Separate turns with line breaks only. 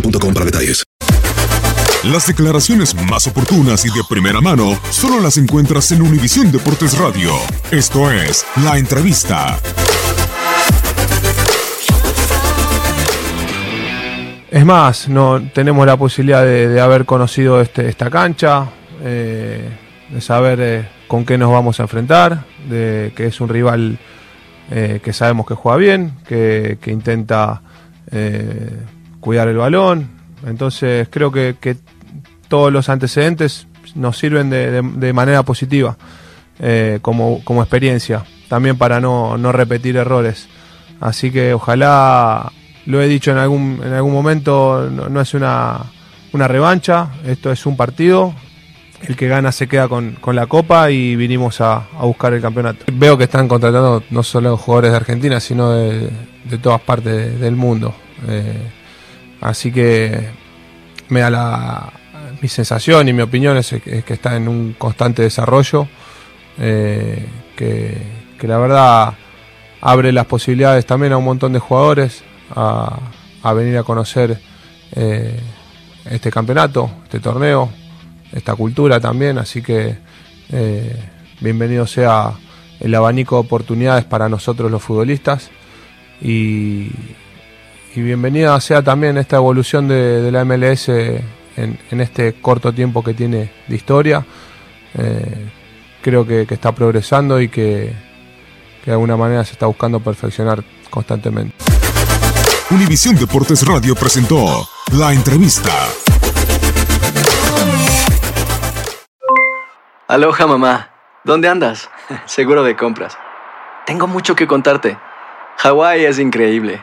boostmobile.com para detalles.
Las declaraciones más oportunas y de primera mano solo las encuentras en Univisión Deportes Radio. Esto es La Entrevista.
Es más, no tenemos la posibilidad de, de haber conocido este, esta cancha, eh, de saber eh, con qué nos vamos a enfrentar, de que es un rival eh, que sabemos que juega bien, que, que intenta eh, cuidar el balón. Entonces creo que, todos los antecedentes nos sirven de, manera positiva eh, como, como experiencia, también para no, no repetir errores. Así que ojalá, lo he dicho en algún, en algún momento, no, es una, una revancha, esto es un partido. El que gana se queda con, con la copa y vinimos a, a buscar el campeonato. Veo que están contratando no solo jugadores de Argentina, sino de, de todas partes de- del mundo. Eh, así que me da la, mi sensación y mi opinión es, que- es que está en un constante desarrollo, eh, que, que la verdad abre las posibilidades también a un montón de jugadores a, a venir a conocer eh, este campeonato, este torneo, esta cultura también, así que eh, bienvenido sea el abanico de oportunidades para nosotros los futbolistas y, y bienvenida sea también esta evolución de, de la MLS en, en este corto tiempo que tiene de historia. Eh, creo que, que está progresando y que, que de alguna manera se está buscando perfeccionar constantemente.
Univisión Deportes Radio presentó La Entrevista.
Aloha mamá, ¿dónde andas? Seguro de compras. Tengo mucho que contarte. Hawái es increíble.